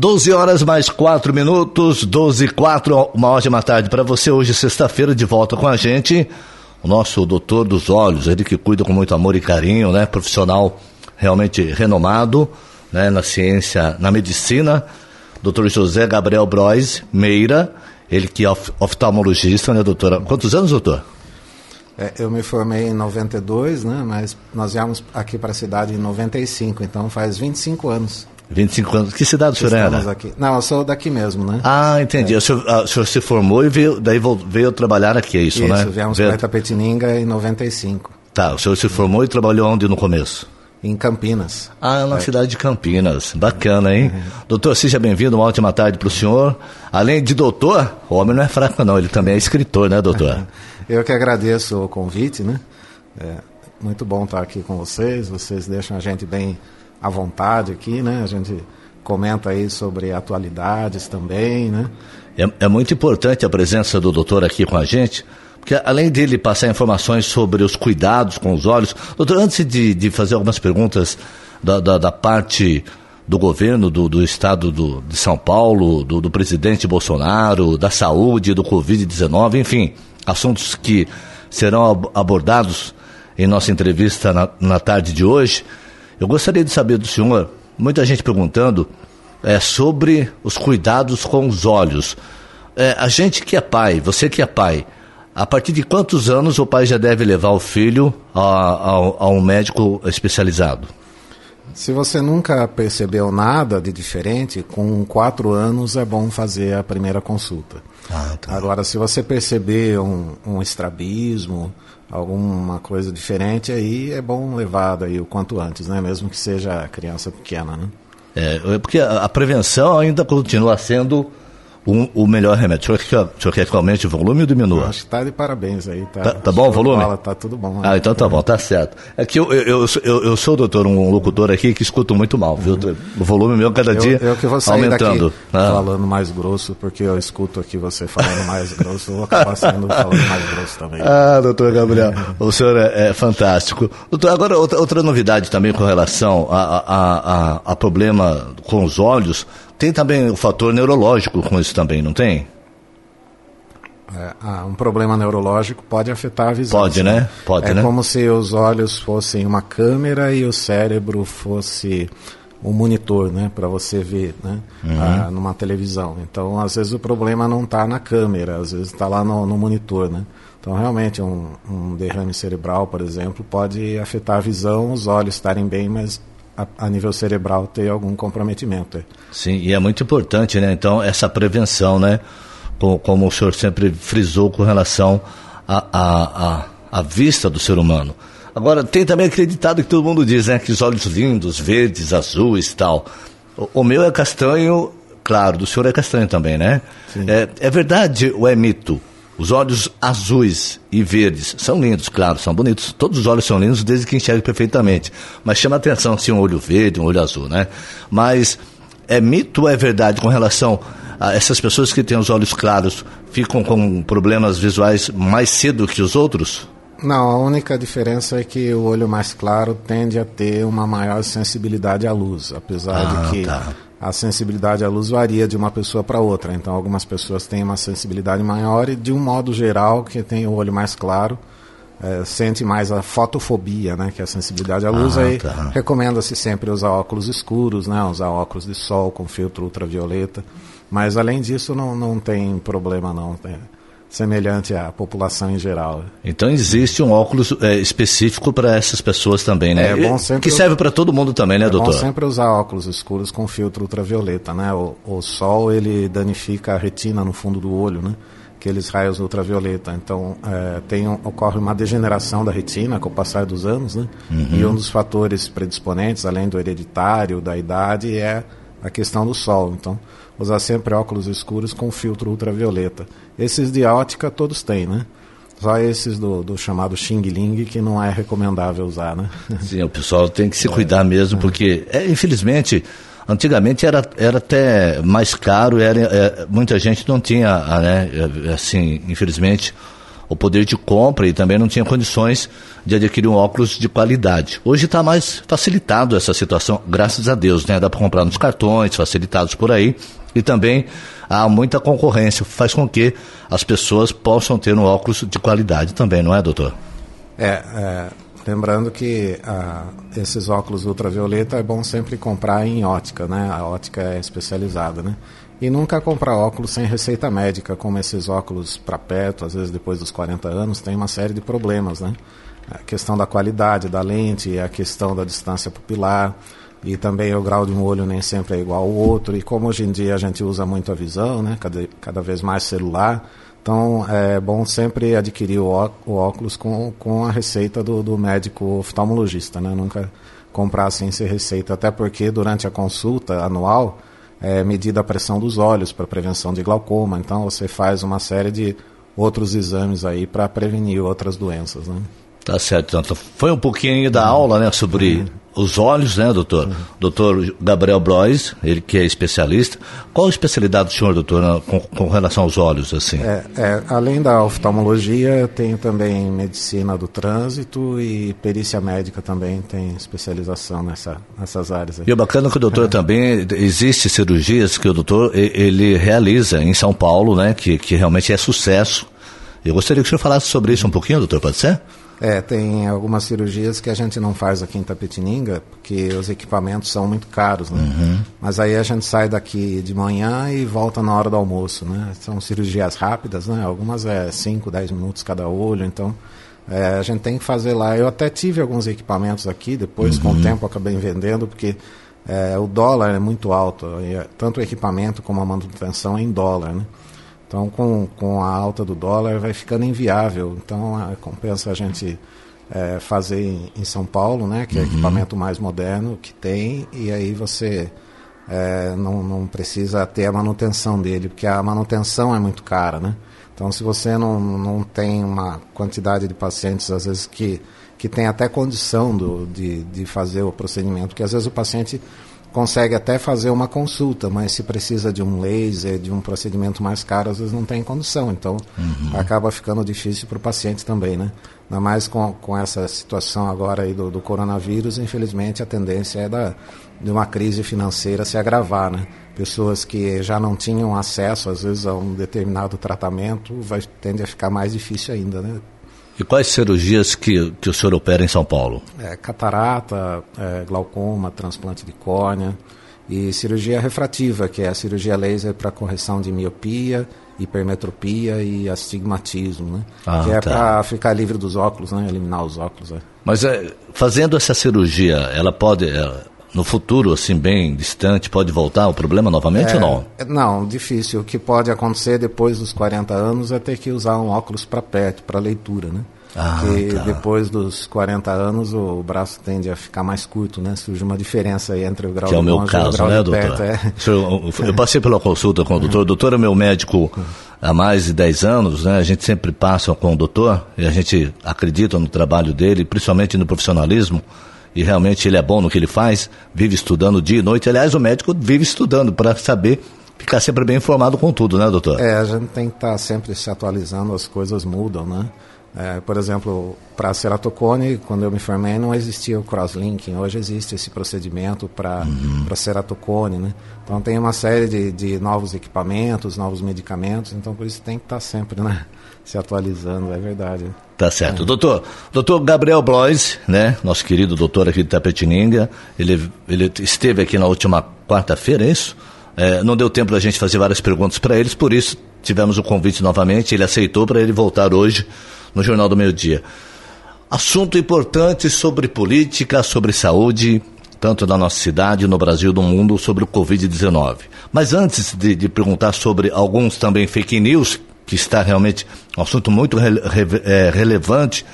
12 horas mais 4 minutos, 12 e 4, uma ótima tarde para você. Hoje, sexta-feira, de volta com a gente, o nosso doutor dos olhos, ele que cuida com muito amor e carinho, né? Profissional realmente renomado, né? Na ciência, na medicina, doutor José Gabriel Brois Meira, ele que é oftalmologista, né, doutora? Quantos anos, doutor? É, eu me formei em 92, né? Mas nós viemos aqui para a cidade em 95, então faz 25 anos. 25 anos. Que cidade o senhor era? Aqui. Não, eu sou daqui mesmo, né? Ah, entendi. É. O, senhor, ah, o, senhor, se formou e veio, daí veio trabalhar aqui, é isso, isso né? Isso, viemos veio... para Itapetininga em 95. Tá, o senhor se formou e trabalhou onde no começo? Em Campinas. Ah, na é. cidade de Campinas. Bacana, hein? Uhum. Doutor, seja bem-vindo, uma ótima tarde para o senhor. Além de doutor, o homem não é fraco não, ele também é escritor, né, doutor? Eu que agradeço o convite, né? É muito bom estar aqui com vocês, vocês deixam a gente bem à vontade aqui, né? A gente comenta aí sobre atualidades também, né? É, é, muito importante a presença do doutor aqui com a gente, porque além dele passar informações sobre os cuidados com os olhos, doutor, antes de, de fazer algumas perguntas da, da, da parte do governo do, do estado do, de São Paulo, do, do presidente Bolsonaro, da saúde, do Covid-19, enfim, assuntos que serão abordados em nossa entrevista na, na tarde de hoje. Eu gostaria de saber do senhor muita gente perguntando é, sobre os cuidados com os olhos. É, a gente que é pai, você que é pai, a partir de quantos anos o pai já deve levar o filho a, a, a um médico especializado? Se você nunca percebeu nada de diferente, com quatro anos é bom fazer a primeira consulta. Ah, tá. Agora, se você perceber um, um estrabismo, alguma coisa diferente, aí é bom levar daí o quanto antes, né? Mesmo que seja criança pequena, né? É, porque a, a prevenção ainda continua sendo um, o melhor remédio. O senhor, quer, o senhor quer que aumente o volume ou diminua? acho que está de parabéns aí. Tá, tá, tá bom o volume? Fala, tá tudo bom. Né? Ah, então tá bom, tá certo. É que eu, eu, eu, eu, sou, doutor, um locutor aqui que escuto muito mal, viu? O volume meu cada dia eu, eu que vou sair aumentando. Ah. falando mais grosso, porque eu escuto aqui você falando mais grosso, eu vou acabar saindo falando mais grosso também. Ah, doutor Gabriel, o senhor é, é, fantástico. Doutor, agora outra, outra novidade também com relação a, a, a, a problema com os olhos, tem também o fator neurológico com isso também, não tem? É, ah, um problema neurológico pode afetar a visão. Pode, né? Pode, é né? como se os olhos fossem uma câmera e o cérebro fosse um monitor, né, para você ver, né, uhum. ah, numa televisão. Então, às vezes o problema não está na câmera, às vezes está lá no, no, monitor, né. Então, realmente um, um derrame cerebral, por exemplo, pode afetar a visão, os olhos estarem bem, mas a, a, nível cerebral ter algum comprometimento. Sim, e é muito importante, né? Então, essa prevenção, né? Como, como o senhor sempre frisou com relação à a, a, vista do ser humano. Agora, tem também acreditado que todo mundo diz, né? Que os olhos lindos, verdes, azuis e tal. O, o meu é castanho, claro, do senhor é castanho também, né? É, é verdade ou é mito? Os olhos azuis e verdes são lindos, claro, são bonitos. Todos os olhos são lindos desde que enxergue perfeitamente. Mas chama atenção se um olho verde, um olho azul, né? Mas é mito ou é verdade com relação a essas pessoas que têm os olhos claros ficam com problemas visuais mais cedo que os outros? Não, a única diferença é que o olho mais claro tende a ter uma maior sensibilidade à luz, apesar ah, de que tá a sensibilidade à luz varia de uma pessoa para outra. Então, algumas pessoas têm uma sensibilidade maior e, de um modo geral, que tem o olho mais claro, é, sente mais a fotofobia, né, que é a sensibilidade à luz. Ah, aí tá. recomenda-se sempre usar óculos escuros, né, usar óculos de sol com filtro ultravioleta. Mas, além disso, não, não tem problema, não. É, semelhante à população em geral. Então existe um óculos é, específico para essas pessoas também, né? É, bom sempre que serve para todo mundo também, né, é doutor? É bom sempre usar óculos escuros com filtro ultravioleta, né? O, o sol ele danifica a retina no fundo do olho, né? Aqueles raios ultravioleta. Então é, tem, ocorre uma degeneração da retina com o passar dos anos, né? Uhum. E um dos fatores predisponentes, além do hereditário, da idade, é a questão do sol. Então usar sempre óculos escuros com filtro ultravioleta. Esses de ótica todos têm, né? Só esses do, do chamado Xing Ling que não é recomendável usar, né? Sim, o pessoal tem que se é, cuidar mesmo, é. porque, é, infelizmente, antigamente era, era até mais caro, era, é, muita gente não tinha, né, assim, infelizmente, o poder de compra e também não tinha condições de adquirir um óculos de qualidade. Hoje está mais facilitado essa situação, graças a Deus, né? Dá para comprar nos cartões, facilitados por aí, e também há muita concorrência, faz com que as pessoas possam ter um óculos de qualidade também, não é, doutor? É, é lembrando que ah, esses óculos ultravioleta é bom sempre comprar em ótica, né? A ótica é especializada, né? E nunca comprar óculos sem receita médica, como esses óculos para perto, às vezes depois dos 40 anos, tem uma série de problemas, né? A questão da qualidade da lente, a questão da distância pupilar, e também o grau de um olho nem sempre é igual ao outro. E como hoje em dia a gente usa muito a visão, né? Cada, cada vez mais celular, então é bom sempre adquirir o, óculos com, com a receita do, do médico oftalmologista, né? Nunca comprar sem ser receita, até porque durante a consulta anual é medida a pressão dos olhos para prevenção de glaucoma. Então você faz uma série de outros exames aí para prevenir outras doenças, né? Tá certo, então foi um pouquinho da aula, né, sobre uhum. Os olhos, né, doutor? Uhum. Doutor Gabriel Blois, ele que é especialista. Qual a especialidade do senhor, doutor, com, com relação aos olhos, assim? É, é, além da oftalmologia, tenho também medicina do trânsito e perícia médica também tem especialização nessa, nessas áreas. Aí. E o bacana é que o doutor é. também, existe cirurgias que o doutor, ele realiza em São Paulo, né, que, que realmente é sucesso. Eu gostaria que o senhor falasse sobre isso um pouquinho, doutor, pode ser? É, tem algumas cirurgias que a gente não faz aqui em Tapetininga, porque os equipamentos são muito caros, né? Uhum. Mas aí a gente sai daqui de manhã e volta na hora do almoço, né? São cirurgias rápidas, né? Algumas é 5, 10 minutos cada olho, então é, a gente tem que fazer lá. Eu até tive alguns equipamentos aqui, depois uhum. com o uhum. tempo acabei vendendo, porque é, o dólar é muito alto, tanto o equipamento como a manutenção é em dólar, né? Então, com, com a alta do dólar, vai ficando inviável. Então, a, compensa a gente é, fazer em, em, São Paulo, né, que é o uhum. equipamento mais moderno que tem, e aí você é, não, não precisa ter a manutenção dele, porque a manutenção é muito cara, né? Então, se você não, não tem uma quantidade de pacientes, às vezes, que, que tem até condição do, de, de fazer o procedimento, porque às vezes o paciente consegue até fazer uma consulta, mas se precisa de um laser, de um procedimento mais caro, às vezes não tem condição. Então, uhum. acaba ficando difícil para o paciente também, né? Ainda mais com, com essa situação agora aí do, do coronavírus, infelizmente a tendência é da, de uma crise financeira se agravar, né? Pessoas que já não tinham acesso, às vezes, a um determinado tratamento, vai, tende a ficar mais difícil ainda, né? E quais cirurgias que, que o senhor opera em São Paulo? É, catarata, é, glaucoma, transplante de córnea e cirurgia refrativa, que é a cirurgia laser para correção de miopia, hipermetropia e astigmatismo, né? Ah, que é tá. para ficar livre dos óculos, né? Eliminar os óculos. É. Mas é, fazendo essa cirurgia, ela pode, ela, no futuro, assim, bem distante, pode voltar o problema novamente é, ou não? É, não, difícil. O que pode acontecer depois dos 40 anos é ter que usar um óculos para perto, para leitura, né? Ah, Porque tá. depois dos 40 anos o braço tende a ficar mais curto, né? Surge uma diferença aí entre o grau que é o meu caso, e o né, doutor? Perto, é. eu, eu, passei pela consulta com o doutor. O doutor é meu médico há mais de 10 anos, né? A gente sempre passa com o doutor e a gente acredita no trabalho dele, principalmente no profissionalismo e realmente ele é bom no que ele faz, vive estudando dia e noite. Aliás, o médico vive estudando para saber ficar sempre bem informado com tudo, né, doutor? É, a gente tem que estar tá sempre se atualizando, as coisas mudam, né? É, por exemplo, para ceratocone, quando eu me formei, não existia o crosslinking. Hoje existe esse procedimento para uhum. ceratocone, né? Então tem uma série de, de novos equipamentos, novos medicamentos. Então por isso tem que estar tá sempre, né? se atualizando, é verdade. Tá certo. É. Doutor, doutor Gabriel Blois, né, nosso querido doutor aqui de Tapetininga, ele, ele esteve aqui na última quarta-feira, é isso? É, não deu tempo da gente fazer várias perguntas para eles, por isso tivemos o convite novamente, ele aceitou para ele voltar hoje no Jornal do Meio Dia. Assunto importante sobre política, sobre saúde, tanto na nossa cidade, no Brasil, no mundo, sobre o Covid-19. Mas antes de, de perguntar sobre alguns também fake news que está realmente um assunto muito re, re, é, relevante,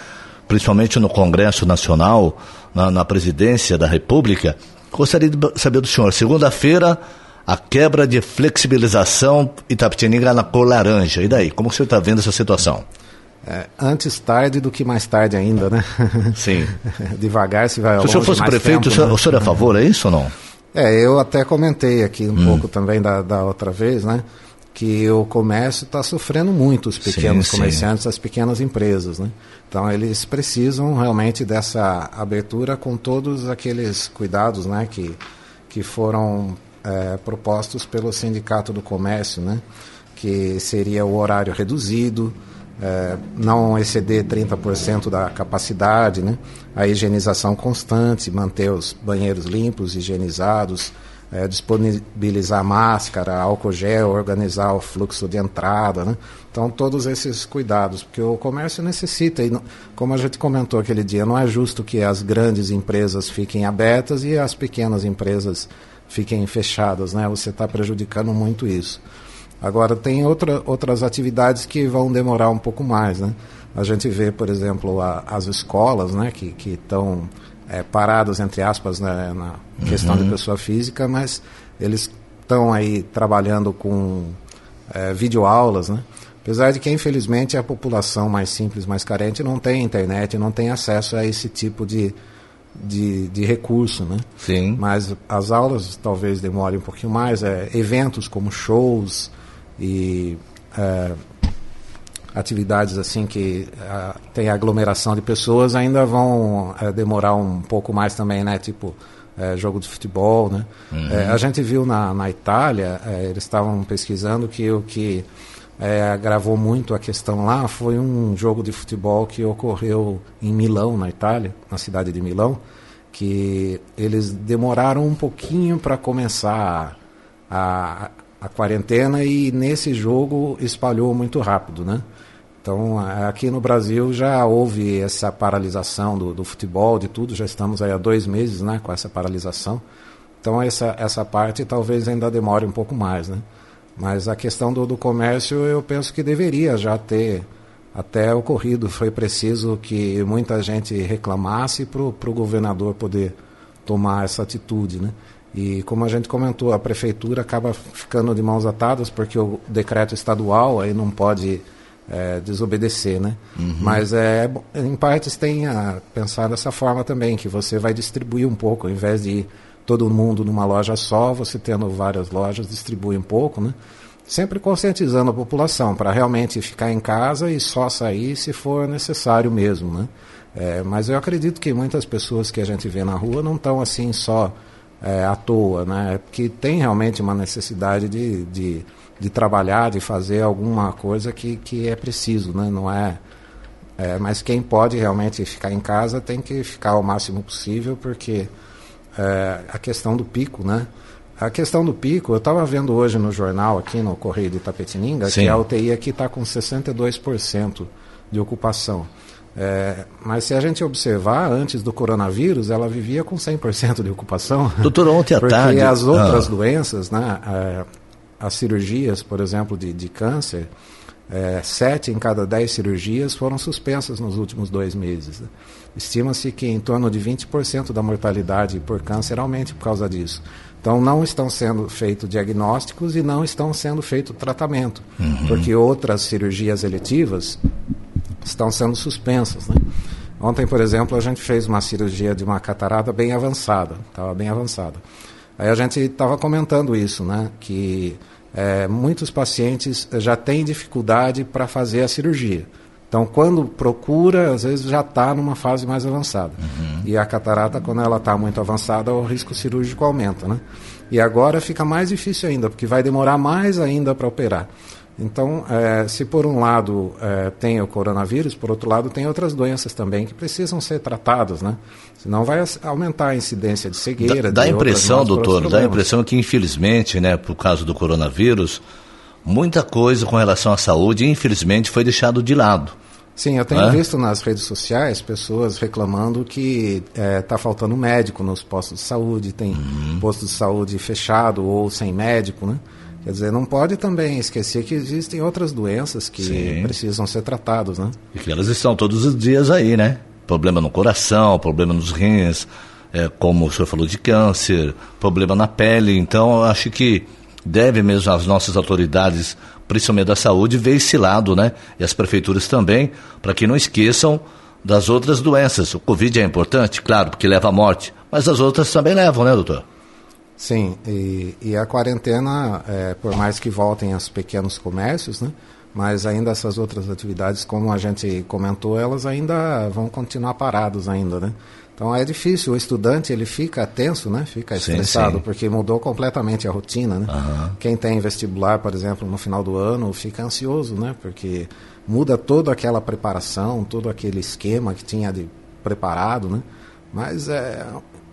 principalmente no Congresso Nacional, na, na presidência da República. Gostaria de saber do senhor, segunda-feira, a quebra de flexibilização Itapetininga na cor laranja. E daí, como o senhor está vendo essa situação? É, antes tarde do que mais tarde ainda, né? Sim. Devagar se vai Se o senhor fosse prefeito, tempo, o, senhor, né? o senhor é a favor, é isso ou não? É, eu até comentei aqui um hum. pouco também da, da outra vez, né? que o comércio está sofrendo muito, os pequenos sim, comerciantes, sim. as pequenas empresas. Né? Então, eles precisam realmente dessa abertura com todos aqueles cuidados né, que, que foram é, propostos pelo Sindicato do Comércio, né? que seria o horário reduzido, é, não exceder 30% da capacidade, né? a higienização constante, manter os banheiros limpos, higienizados, é, disponibilizar máscara, álcool gel, organizar o fluxo de entrada. Né? Então, todos esses cuidados, porque o comércio necessita, e como a gente comentou aquele dia, não é justo que as grandes empresas fiquem abertas e as pequenas empresas fiquem fechadas, né? Você está prejudicando muito isso. Agora, tem outra, outras atividades que vão demorar um pouco mais, né? A gente vê, por exemplo, a, as escolas, né, que estão é, paradas, entre aspas, né, na questão uhum. de pessoa física, mas eles estão aí trabalhando com é, videoaulas, né? Apesar de que, infelizmente, a população mais simples, mais carente, não tem internet, não tem acesso a esse tipo de, de, de recurso, né? Sim. Mas as aulas talvez demorem um pouquinho mais, é, eventos como shows, e é, atividades assim que é, tem aglomeração de pessoas ainda vão é, demorar um pouco mais também, né? Tipo é, jogo de futebol, né? Uhum. É, a gente viu na, na Itália, eles estavam pesquisando que o que agravou muito a questão lá foi um jogo de futebol que ocorreu em Milão, na Itália, na cidade de Milão, que eles demoraram um pouquinho para começar a, a quarentena e nesse jogo espalhou muito rápido, né? Então, aqui no Brasil já houve essa paralisação do, do, futebol, de tudo, já estamos aí há dois meses né, com essa paralisação. Então, essa, essa parte talvez ainda demore um pouco mais, né? Mas a questão do, do comércio, eu penso que deveria já ter até ocorrido. Foi preciso que muita gente reclamasse para o governador poder tomar essa atitude, né? E como a gente comentou, a prefeitura acaba ficando de mãos atadas porque o decreto estadual aí não pode é, desobedecer, né? Uhum. Mas é, em partes tem a pensar dessa forma também, que você vai distribuir um pouco, ao invés de todo mundo numa loja só, você tendo várias lojas, distribui um pouco, né? Sempre conscientizando a população para realmente ficar em casa e só sair se for necessário mesmo, né? É, mas eu acredito que muitas pessoas que a gente vê na rua não estão assim só é, à toa, né? É porque tem realmente uma necessidade de, de, de, trabalhar, de fazer alguma coisa que, que é preciso, né? Não é, é, mas quem pode realmente ficar em casa tem que ficar o máximo possível, porque é, a questão do pico, né? A questão do pico, eu estava vendo hoje no jornal, aqui no Correio de Itapetininga, Sim. que a UTI aqui está com 62% de ocupação. É, mas se a gente observar, antes do coronavírus, ela vivia com 100% de ocupação. Doutor, ontem à porque tarde... Porque as outras ah. doenças, né, é, as cirurgias, por exemplo, de, de câncer, é, sete em cada dez cirurgias foram suspensas nos últimos dois meses. Estima-se que em torno de 20% da mortalidade por câncer aumente por causa disso. Então, não estão sendo feitos diagnósticos e não estão sendo feito tratamento, uhum. porque outras cirurgias eletivas estão sendo suspensas. Né? Ontem, por exemplo, a gente fez uma cirurgia de uma catarata bem avançada, estava bem avançada. Aí a gente estava comentando isso, né? que é, muitos pacientes já têm dificuldade para fazer a cirurgia. Então, quando procura, às vezes já está numa fase mais avançada. Uhum. E a catarata, quando ela está muito avançada, o risco cirúrgico aumenta, né? E agora fica mais difícil ainda, porque vai demorar mais ainda para operar. Então, é, se por um lado é, tem o coronavírus, por outro lado tem outras doenças também que precisam ser tratadas, né? Senão vai aumentar a incidência de cegueira. Dá, dá a impressão, doutor, dá a impressão que infelizmente, né, por causa do coronavírus, muita coisa com relação à saúde, infelizmente, foi deixado de lado. Sim, eu tenho é? visto nas redes sociais pessoas reclamando que está é, tá faltando médico nos postos de saúde, tem uhum. posto de saúde fechado ou sem médico, né? Quer dizer, não pode também esquecer que existem outras doenças que Sim. precisam ser tratadas, né? E que elas estão todos os dias aí, né? Problema no coração, problema nos rins, é, como o senhor falou de câncer, problema na pele. Então, eu acho que deve mesmo as nossas autoridades, principalmente da saúde, ver esse lado, né? E as prefeituras também, para que não esqueçam das outras doenças. O Covid é importante, claro, porque leva à morte, mas as outras também levam, né, doutor? Sim, e, e a quarentena, é, por mais que voltem os pequenos comércios, né? mas ainda essas outras atividades, como a gente comentou, elas ainda vão continuar paradas ainda, né? Então é difícil, o estudante ele fica tenso, né? Fica estressado, sim, sim. porque mudou completamente a rotina, né? Uhum. Quem tem vestibular, por exemplo, no final do ano, fica ansioso, né? Porque muda toda aquela preparação, todo aquele esquema que tinha de preparado, né? Mas é,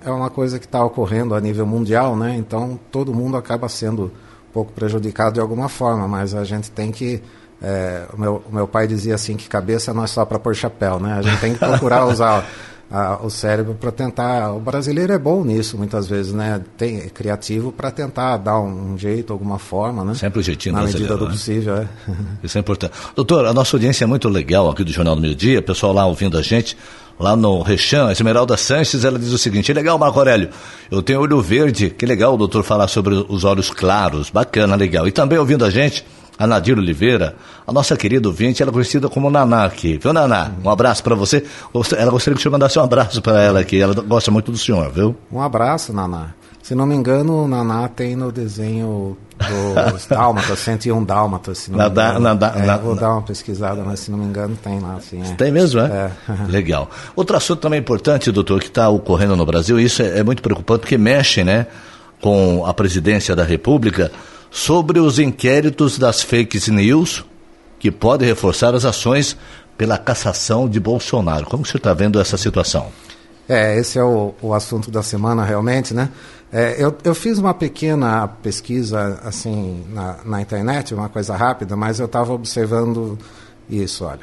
é uma coisa que está ocorrendo a nível mundial, né? Então todo mundo acaba sendo um pouco prejudicado de alguma forma, mas a gente tem que é, o, meu, o meu pai dizia assim que cabeça não é só para pôr chapéu, né? A gente tem que procurar usar a, o cérebro para tentar. O brasileiro é bom nisso, muitas vezes, né? Tem, é criativo para tentar dar um, um, jeito, alguma forma, né? Sempre o jeitinho Na medida do né? possível, é. Isso é importante. Doutor, a nossa audiência é muito legal aqui do Jornal do Meio Dia, pessoal lá ouvindo a gente lá no Rechan, Esmeralda Sanches, ela diz o seguinte: legal, Marco Aurélio, eu tenho olho verde, que legal o doutor falar sobre os olhos claros, bacana, legal. E também ouvindo a gente, a Nadir Oliveira, a nossa querida ouvinte, ela é conhecida como Naná aqui. Viu, Naná? Um abraço para você. Ela gostaria que o senhor mandasse um abraço para ela aqui. Ela gosta muito do senhor, viu? Um abraço, Naná. Se não me engano, o Naná tem no desenho dos Dálmatas, 101 Dálmatas. Se não na, me Na, na, é, vou dar uma pesquisada, mas se não me engano tem lá. Assim, é. Tem mesmo, é? é? Legal. Outro assunto também importante, doutor, que está ocorrendo no Brasil, isso é, é muito preocupante, porque mexe né, com a presidência da República, sobre os inquéritos das fake news que podem reforçar as ações pela cassação de Bolsonaro. Como você está vendo essa situação? É, esse é o, o assunto da semana realmente, né? É, eu, eu fiz uma pequena pesquisa assim na, na internet, uma coisa rápida, mas eu estava observando isso, olha.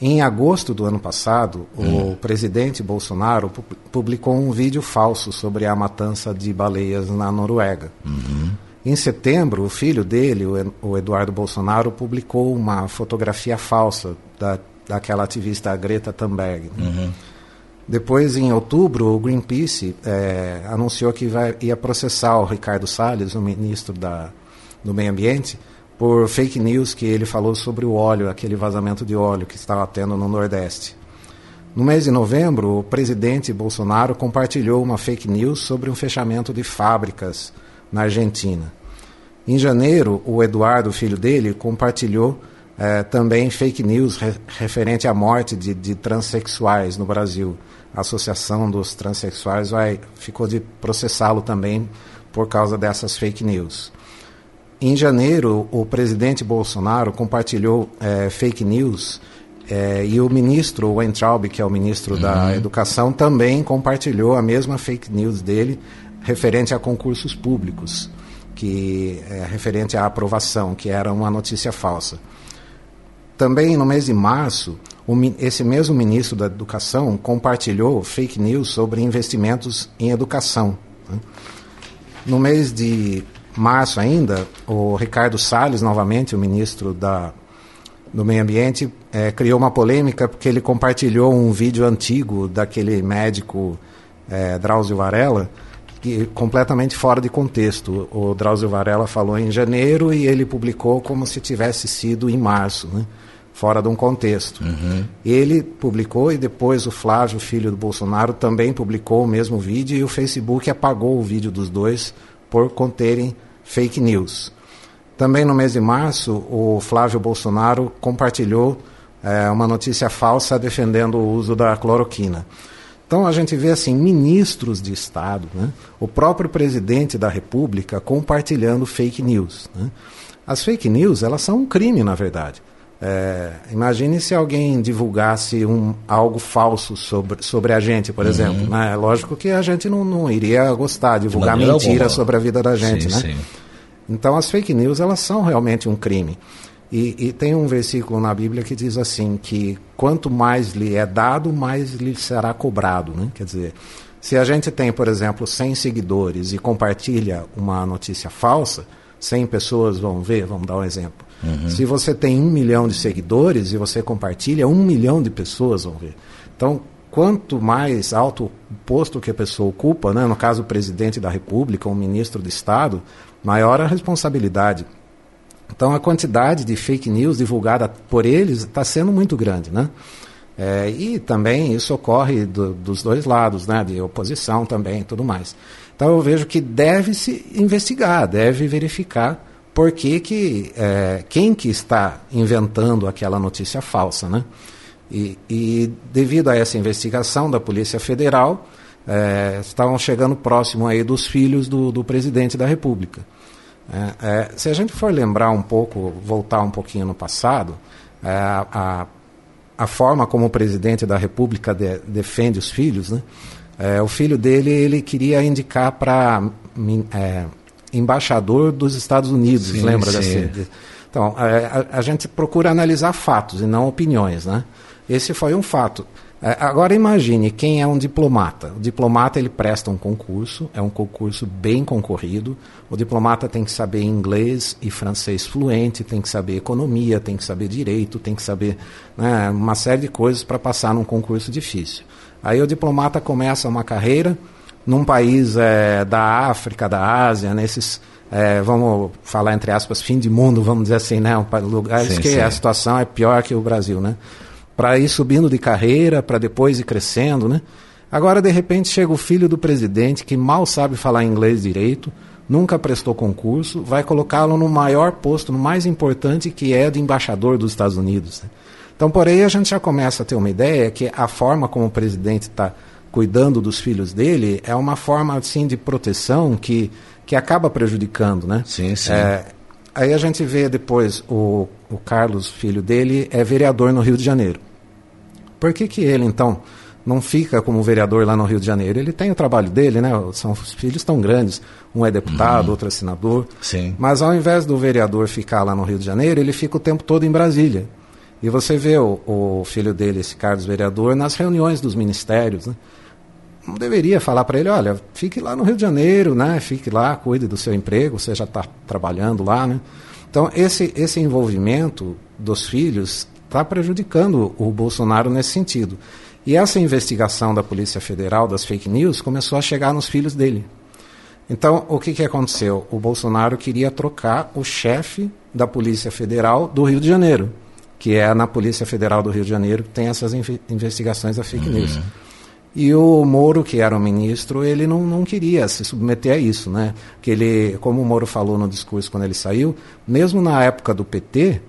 Em agosto do ano passado, hum. o presidente Bolsonaro publicou um vídeo falso sobre a matança de baleias na Noruega. Uhum. Em setembro, o filho dele, o Eduardo Bolsonaro, publicou uma fotografia falsa da, daquela ativista Greta Thunberg. Uhum. Depois, em outubro, o Greenpeace é, anunciou que vai, ia processar o Ricardo Salles, o ministro da, do Meio Ambiente, por fake news que ele falou sobre o óleo, aquele vazamento de óleo que estava tendo no Nordeste. No mês de novembro, o presidente Bolsonaro compartilhou uma fake news sobre um fechamento de fábricas na Argentina. Em janeiro, o Eduardo, filho dele, compartilhou é, também fake news re referente à morte de, de, transexuais no Brasil. A Associação dos Transsexuais vai, ficou de processá-lo também por causa dessas fake news. Em janeiro, o presidente Bolsonaro compartilhou é, fake news é, e o ministro Weintraub, que é o ministro uhum. da Educação, também compartilhou a mesma fake news dele referente a concursos públicos, que é referente à aprovação, que era uma notícia falsa. Também no mês de março, o, esse mesmo ministro da Educação compartilhou fake news sobre investimentos em educação. Né? No mês de março ainda, o Ricardo Salles, novamente, o ministro da, do Meio Ambiente, é, criou uma polêmica porque ele compartilhou um vídeo antigo daquele médico é, Drauzio Varela, completamente fora de contexto. O Drauzio Varela falou em janeiro e ele publicou como se tivesse sido em março, né? fora de um contexto. Uhum. Ele publicou e depois o Flávio, filho do Bolsonaro, também publicou o mesmo vídeo e o Facebook apagou o vídeo dos dois por conterem fake news. Também no mês de março, o Flávio Bolsonaro compartilhou é, uma notícia falsa defendendo o uso da cloroquina. Então a gente vê assim ministros de Estado, né? o próprio presidente da República compartilhando fake news. Né? As fake news elas são um crime na verdade. É, imagine se alguém divulgasse um, algo falso sobre, sobre a gente, por uhum. exemplo. Né? É lógico que a gente não, não iria gostar de divulgar mentira alguma. sobre a vida da gente. Sim, né? Sim. Então as fake news elas são realmente um crime. E, e, tem um versículo na Bíblia que diz assim que quanto mais lhe é dado, mais lhe será cobrado. Né? Quer dizer, se a gente tem, por exemplo, 100 seguidores e compartilha uma notícia falsa, 100 pessoas vão ver, vamos dar um exemplo. Uhum. Se você tem um milhão de seguidores e você compartilha, um milhão de pessoas vão ver. Então, quanto mais alto posto que a pessoa ocupa, né, no caso o presidente da República, o ministro de Estado, maior a responsabilidade. Então a quantidade de fake news divulgada por eles está sendo muito grande, né? É, e também isso ocorre do, dos dois lados, né? De oposição também e tudo mais. Então eu vejo que deve se investigar, deve verificar por que, que é, quem que está inventando aquela notícia falsa, né? E, e devido a essa investigação da Polícia Federal, é, estavam chegando próximo aí dos filhos do, do presidente da República. É, é, se a gente for lembrar um pouco, voltar um pouquinho no passado, é, a, a forma como o presidente da República de, defende os filhos, né? É, o filho dele ele queria indicar para embaixador dos Estados Unidos, sim, lembra sim. dessa? Então, a, a, gente procura analisar fatos e não opiniões, né? Esse foi um fato. É, agora imagine quem é um diplomata. O diplomata ele presta um concurso, é um concurso bem concorrido. O diplomata tem que saber inglês e francês fluente, tem que saber economia, tem que saber direito, tem que saber né, uma série de coisas para passar num concurso difícil. Aí o diplomata começa uma carreira num país é, da África, da Ásia, nesses é, vamos falar entre aspas fim de mundo, vamos dizer assim, né, lugares sim, que sim. a situação é pior que o Brasil, né? Para ir subindo de carreira, para depois ir crescendo, né? Agora, de repente, chega o filho do presidente que mal sabe falar inglês direito, nunca prestou concurso, vai colocá-lo no maior posto, no mais importante, que é de embaixador dos Estados Unidos. Né? Então, por aí a gente já começa a ter uma ideia que a forma como o presidente está cuidando dos filhos dele é uma forma assim de proteção que, que acaba prejudicando, né? Sim, sim. É, aí a gente vê depois o, o Carlos, filho dele, é vereador no Rio de Janeiro. Por que, que ele, então, não fica como vereador lá no Rio de Janeiro? Ele tem o trabalho dele, né? São os filhos tão grandes. Um é deputado, uhum. outro é senador. Sim. Mas ao invés do vereador ficar lá no Rio de Janeiro, ele fica o tempo todo em Brasília. E você vê o, o filho dele, esse Carlos vereador, nas reuniões dos ministérios, né? não deveria falar para ele, olha, fique lá no Rio de Janeiro, né? Fique lá, cuide do seu emprego, você já está trabalhando lá, né? Então, esse, esse envolvimento dos filhos está prejudicando o Bolsonaro nesse sentido. E essa investigação da Polícia Federal das fake news começou a chegar nos filhos dele. Então, o que, que aconteceu? O Bolsonaro queria trocar o chefe da Polícia Federal do Rio de Janeiro, que é na Polícia Federal do Rio de Janeiro que tem essas investigações da fake news. Uhum. E o Moro, que era o ministro, ele não, não queria se submeter a isso, né? Que ele, como o Moro falou no discurso quando ele saiu, mesmo na época do PT,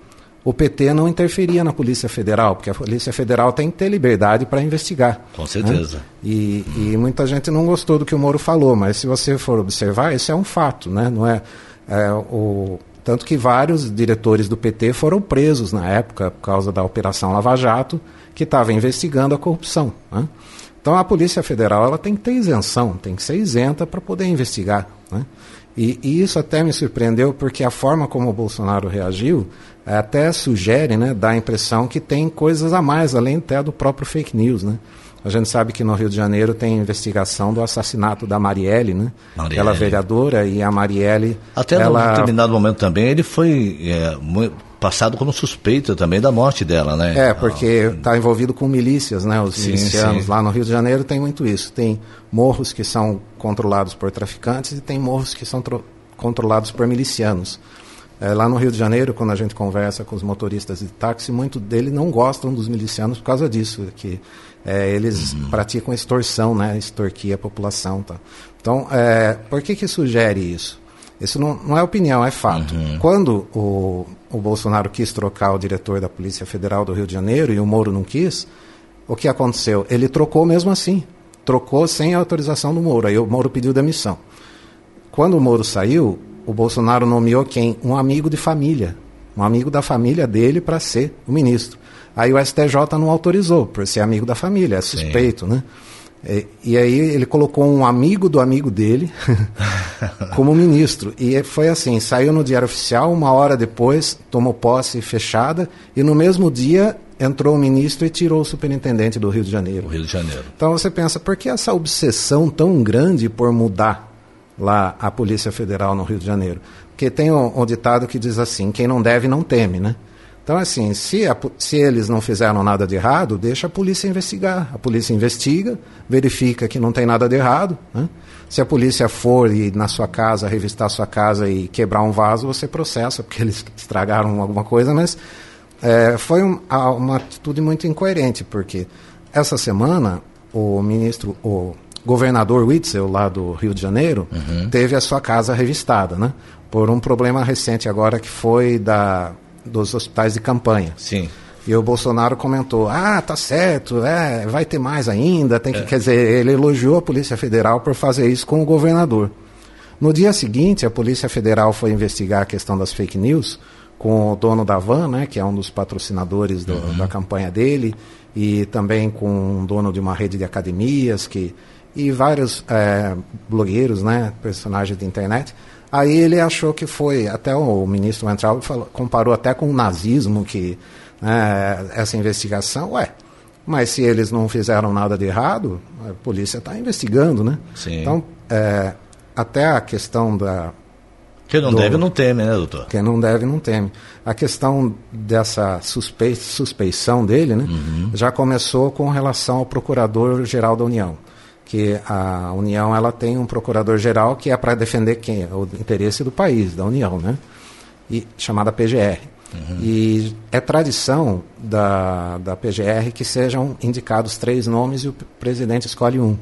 o PT não interferia na Polícia Federal, porque a Polícia Federal tem que ter liberdade para investigar. Com né? certeza. Né? E, e, muita gente não gostou do que o Moro falou, mas se você for observar, isso é um fato, né? Não é, é o tanto que vários diretores do PT foram presos na época por causa da Operação Lava Jato, que estava investigando a corrupção. Né? Então a Polícia Federal ela tem que ter isenção, tem que ser isenta para poder investigar. Né? E, e, isso até me surpreendeu porque a forma como o Bolsonaro reagiu até sugere, né, dá a impressão que tem coisas a mais, além até do próprio fake news. Né? A gente sabe que no Rio de Janeiro tem investigação do assassinato da Marielle, né? Marielle. Ela vereadora e a Marielle. Até ela... num determinado momento também ele foi é, muito passado como suspeito também da morte dela, né? É, porque está envolvido com milícias, né? Os sim, milicianos sim. lá no Rio de Janeiro tem muito isso. Tem morros que são controlados por traficantes e tem morros que são controlados por milicianos. É, lá no Rio de Janeiro, quando a gente conversa com os motoristas de táxi, muitos deles não gostam dos milicianos por causa disso, que é, eles uhum. praticam extorsão, né? Extorquir a população, tá? Então, é, por que que sugere isso? Isso não, não é opinião, é fato. Uhum. Quando o, o Bolsonaro quis trocar o diretor da Polícia Federal do Rio de Janeiro e o Moro não quis, o que aconteceu? Ele trocou mesmo assim. Trocou sem autorização do Moro. Aí o Moro pediu demissão. Quando o Moro saiu, o Bolsonaro nomeou quem? Um amigo de família. Um amigo da família dele para ser o ministro. Aí o STJ não autorizou, por ser amigo da família, é suspeito, Sim. né? E, e, aí ele colocou um amigo do amigo dele como ministro. E foi assim, saiu no Diário Oficial, uma hora depois tomou posse fechada, e no mesmo dia entrou o ministro e tirou o superintendente do Rio de Janeiro. Rio de Janeiro. Então você pensa, por que essa obsessão tão grande por mudar lá a Polícia Federal no Rio de Janeiro? Porque tem um, um ditado que diz assim, quem não deve não teme, né? Então, assim, se, a, se eles não fizeram nada de errado, deixa a polícia investigar. A polícia investiga, verifica que não tem nada de errado. Né? Se a polícia for ir na sua casa, revistar a sua casa e quebrar um vaso, você processa, porque eles estragaram alguma coisa, mas é, foi um, uma atitude muito incoerente, porque essa semana o ministro, o governador Witzel, lá do Rio de Janeiro, uhum. teve a sua casa revistada, né? Por um problema recente agora que foi da, dos hospitais de campanha. Sim. E o Bolsonaro comentou: ah, tá certo, é, vai ter mais ainda. Tem que, é. Quer dizer, ele elogiou a Polícia Federal por fazer isso com o governador. No dia seguinte, a Polícia Federal foi investigar a questão das fake news com o dono da van, né, que é um dos patrocinadores do, uhum. da campanha dele, e também com o dono de uma rede de academias que, e vários é, blogueiros, né, personagens de internet. Aí ele achou que foi, até o ministro Weintraub falou, comparou até com o nazismo, que né, essa investigação, ué, mas se eles não fizeram nada de errado, a polícia está investigando, né? Sim. Então, é, até a questão da. Quem não do, deve não teme, né, doutor? Quem não deve não teme. A questão dessa suspe, suspeição dele, né, uhum. já começou com relação ao Procurador-Geral da União. Que a União ela tem um Procurador-Geral que é para defender quem? O interesse do país, da União, né? E, chamada PGR. Uhum. E é tradição da, da PGR que sejam indicados três nomes e o presidente escolhe um.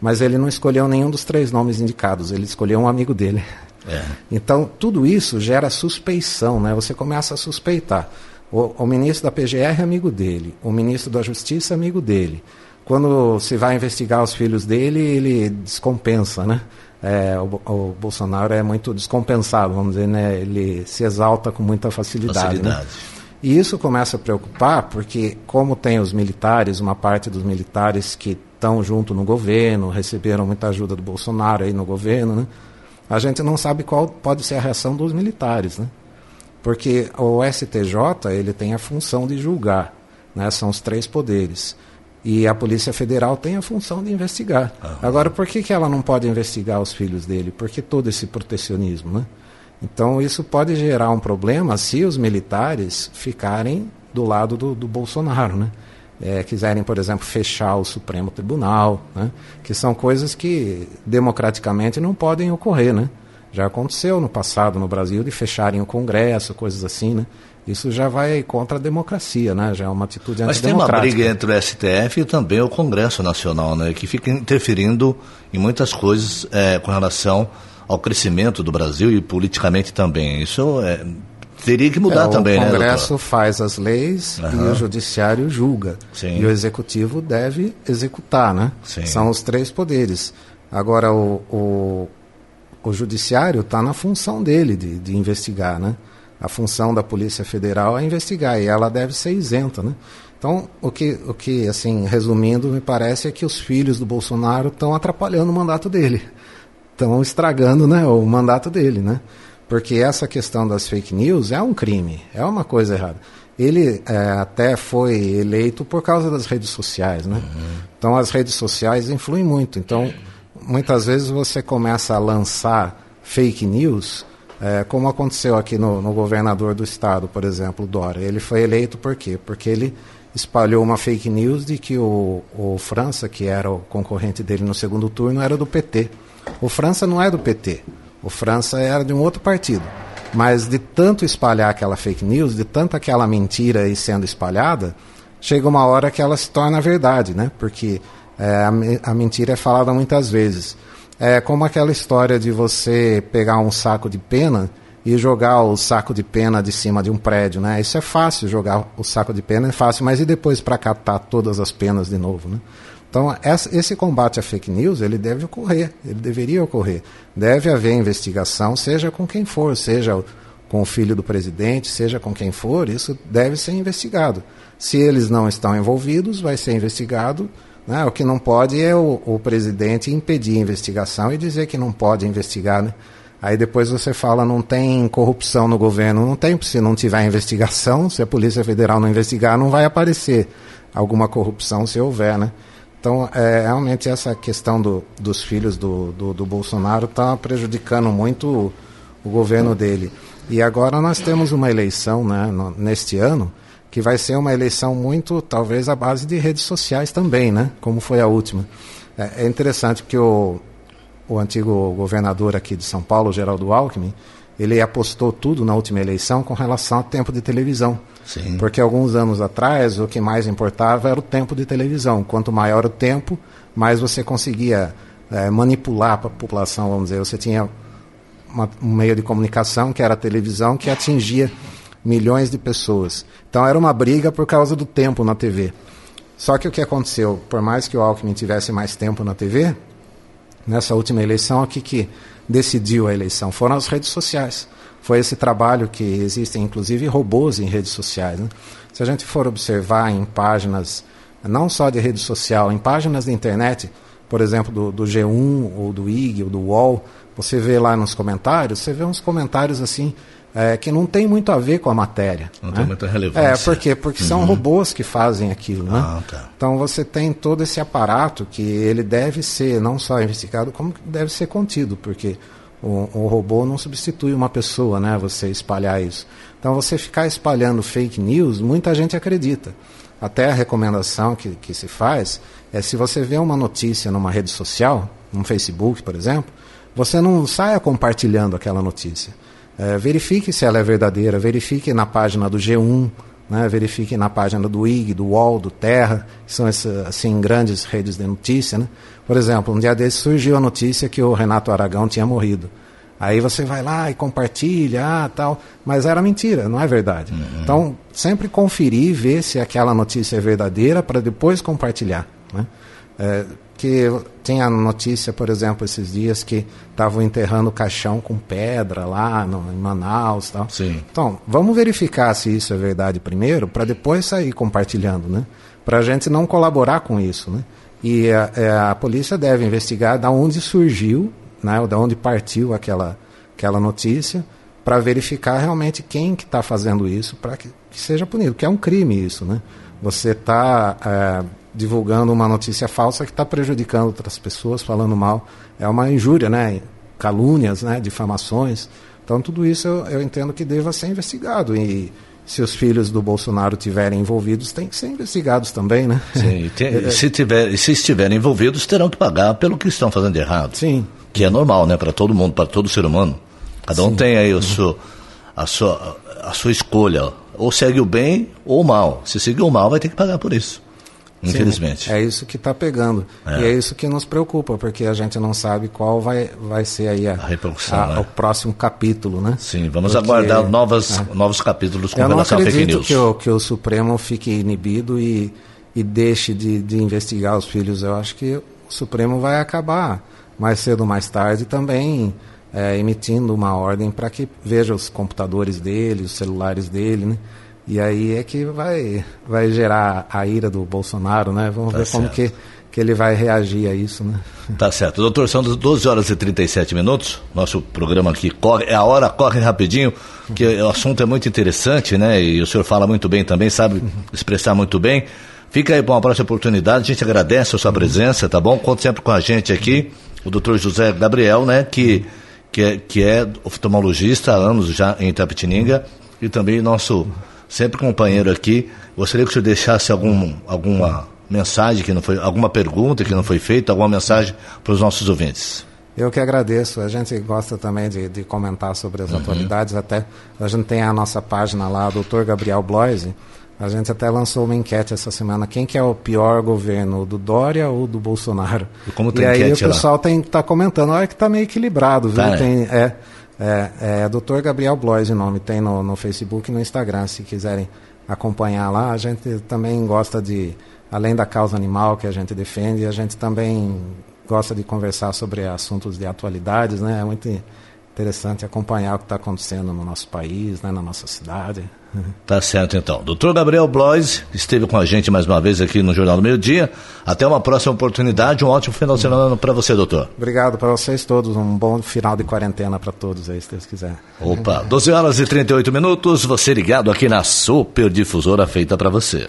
Mas ele não escolheu nenhum dos três nomes indicados, ele escolheu um amigo dele. É. Então, tudo isso gera suspeição, né? Você começa a suspeitar. O, o, ministro da PGR é amigo dele, o ministro da Justiça é amigo dele. Quando se vai investigar os filhos dele, ele descompensa, né? É, o, o, Bolsonaro é muito descompensado, vamos dizer, né? Ele se exalta com muita facilidade. Né? facilidade. Né? E isso começa a preocupar, porque como tem os militares, uma parte dos militares que estão junto no governo, receberam muita ajuda do Bolsonaro aí no governo, né? A gente não sabe qual pode ser a reação dos militares, né? Porque o STJ, ele tem a função de julgar, né? São os três poderes. E a Polícia Federal tem a função de investigar. Uhum. Agora, por que, que ela não pode investigar os filhos dele? Por que todo esse protecionismo, né? Então, isso pode gerar um problema se os militares ficarem do lado do, do Bolsonaro, né? é, quiserem, por exemplo, fechar o Supremo Tribunal, né? que são coisas que democraticamente não podem ocorrer. Né? Já aconteceu no passado no Brasil de fecharem o Congresso, coisas assim. Né? Isso já vai contra a democracia, né? já é uma atitude Mas tem uma briga entre o STF e também o Congresso Nacional, né? que fica interferindo em muitas coisas é, com relação ao crescimento do Brasil e politicamente também. Isso é, Teria que mudar é, também, né? O Congresso né, faz as leis uhum. e o Judiciário julga. Sim. E o Executivo deve executar, né? Sim. São os três poderes. Agora, o, o, o Judiciário está na função dele de, de investigar, né? A função da Polícia Federal é investigar e ela deve ser isenta, né? Então, o que, o que, assim, resumindo, me parece é que os filhos do Bolsonaro estão atrapalhando o mandato dele. Estão estragando né, o mandato dele, né? Porque essa questão das fake news é um crime, é uma coisa errada. Ele é, até foi eleito por causa das redes sociais, né? Uhum. Então as redes sociais influem muito. Então muitas vezes você começa a lançar fake news, é, como aconteceu aqui no, no, governador do estado, por exemplo, Dória. Ele foi eleito por quê? Porque ele espalhou uma fake news de que o, o França, que era o concorrente dele no segundo turno, era do PT. O França não é do PT. O França era de um outro partido. Mas de tanto espalhar aquela fake news, de tanta aquela mentira aí sendo espalhada, chega uma hora que ela se torna verdade, né? Porque é, a, a, mentira é falada muitas vezes. É como aquela história de você pegar um saco de pena e jogar o saco de pena de cima de um prédio, né? Isso é fácil, jogar o saco de pena é fácil, mas e depois para catar todas as penas de novo, né? Então, esse combate à fake news, ele deve ocorrer, ele deveria ocorrer. Deve haver investigação, seja com quem for, seja com o filho do presidente, seja com quem for, isso deve ser investigado. Se eles não estão envolvidos, vai ser investigado. Né? O que não pode é o, o presidente impedir a investigação e dizer que não pode investigar. Né? Aí depois você fala, não tem corrupção no governo. Não tem, se não tiver investigação, se a Polícia Federal não investigar, não vai aparecer alguma corrupção se houver, né? Então, é, realmente essa questão do, dos filhos do, do, do Bolsonaro está prejudicando muito o, o, governo dele. E agora nós temos uma eleição né, no, neste ano que vai ser uma eleição muito, talvez, à base de redes sociais também, né, como foi a última. É, é interessante que o, o antigo governador aqui de São Paulo, Geraldo Alckmin, ele apostou tudo na última eleição com relação ao tempo de televisão. Sim. Porque alguns anos atrás o que mais importava era o tempo de televisão. Quanto maior o tempo, mas você conseguia é, manipular a população, vamos dizer. Você tinha uma, um meio de comunicação, que era a televisão, que atingia milhões de pessoas. Então era uma briga por causa do tempo na TV. Só que o que aconteceu, por mais que o Alckmin tivesse mais tempo na TV, nessa última eleição, o que, que decidiu a eleição? Foram as redes sociais. Foi esse trabalho que existem, inclusive, robôs em redes sociais. Né? Se a gente for observar em páginas, não só de rede social, em páginas de internet, por exemplo, do, do G1 ou do IG ou do UOL, você vê lá nos comentários, você vê uns comentários assim é, que não tem muito a ver com a matéria. Não né? tem muita relevância. É, por quê? Porque uhum. são robôs que fazem aquilo, né? Ah, tá. Então você tem todo esse aparato que ele deve ser não só investigado, como deve ser contido, porque o, o, robô não substitui uma pessoa, né? Você espalhar isso. Então você ficar espalhando fake news, muita gente acredita. Até a recomendação que, que se faz é se você vê uma notícia numa rede social, no Facebook, por exemplo, você não saia compartilhando aquela notícia. É, verifique se ela é verdadeira, verifique na página do G1, né, verifique na página do IG, do UOL, do Terra, que são essas, assim, grandes redes de notícia. Né? Por exemplo, um dia desses surgiu a notícia que o Renato Aragão tinha morrido. Aí você vai lá e compartilha, ah, tal, mas era mentira, não é verdade. Uhum. Então, sempre conferir, ver se aquela notícia é verdadeira para depois compartilhar. Né? É, que tinha notícia, por exemplo, esses dias que estavam enterrando caixão com pedra lá no, em Manaus tal. Sim. Então, vamos verificar se isso é verdade primeiro, para depois sair compartilhando, né? Para a gente não colaborar com isso, né? E a, é, a, polícia deve investigar da onde surgiu, né? Ou da onde partiu aquela, aquela notícia, para verificar realmente quem que está fazendo isso, para que, que, seja punido, que é um crime isso, né? Você está é, divulgando uma notícia falsa que está prejudicando outras pessoas, falando mal. É uma injúria, né? Calúnias, né? Difamações. Então, tudo isso eu, eu entendo que deva ser investigado. E se os filhos do Bolsonaro estiverem envolvidos, tem que ser investigados também, né? Sim, tem, se, tiver, se estiverem envolvidos, terão que pagar pelo que estão fazendo de errado. Sim. Que é normal, né? Para todo mundo, para todo ser humano. Cada um Sim. tem aí o seu, a, sua, a sua escolha. Ou segue o bem ou o mal. Se seguir o mal, vai ter que pagar por isso. Infelizmente. Sim, é isso que está pegando. É. E é isso que nos preocupa, porque a gente não sabe qual vai, vai ser aí a, a repercussão, a, né? o próximo capítulo, né? Sim, vamos porque, aguardar novas, é. novos capítulos com relação à fake news. Que o, que o Supremo fique inibido e, e deixe de, de investigar os filhos. Eu acho que o Supremo vai acabar mais cedo ou mais tarde também é, emitindo uma ordem para que veja os computadores dele, os celulares dele, né? E aí é que vai, vai gerar a ira do Bolsonaro, né? Vamos tá ver certo. como que, que ele vai reagir a isso, né? Tá certo. Doutor, são 12 horas e 37 minutos. Nosso programa aqui corre, a hora corre rapidinho, que o assunto é muito interessante, né? E o senhor fala muito bem também, sabe expressar muito bem. Fica aí para uma próxima oportunidade. A gente agradece a sua presença, tá bom? Conte sempre com a gente aqui, o doutor José Gabriel, né? Que, que, é, que é oftalmologista há anos já em Itapetininga e também nosso sempre companheiro aqui. Gostaria que o senhor deixasse algum, alguma mensagem que não foi, alguma pergunta que não foi feita, alguma mensagem para os nossos ouvintes. Eu que agradeço. A gente gosta também de, de comentar sobre as uhum. atualidades. Até a gente tem a nossa página lá, Dr. Gabriel Bloise. A gente até lançou uma enquete essa semana. Quem que é o pior governo, do Dória ou do Bolsonaro? E, e aí o pessoal está comentando, olha que está meio equilibrado, viu? Tá, tem, é, é, é Dr. Gabriel Blois o nome, tem no, no Facebook e no Instagram, se quiserem acompanhar lá. A gente também gosta de, além da causa animal que a gente defende, a gente também gosta de conversar sobre assuntos de atualidades, né? É muito interessante acompanhar o que está acontecendo no nosso país, né, na nossa cidade. Tá certo então. Doutor Gabriel Blois esteve com a gente mais uma vez aqui no Jornal do Meio Dia. Até uma próxima oportunidade. Um ótimo final de semana para você, doutor. Obrigado para vocês todos. Um bom final de quarentena para todos aí, se Deus quiser. Opa, 12 horas e 38 minutos. Você ligado aqui na Super Difusora feita para você.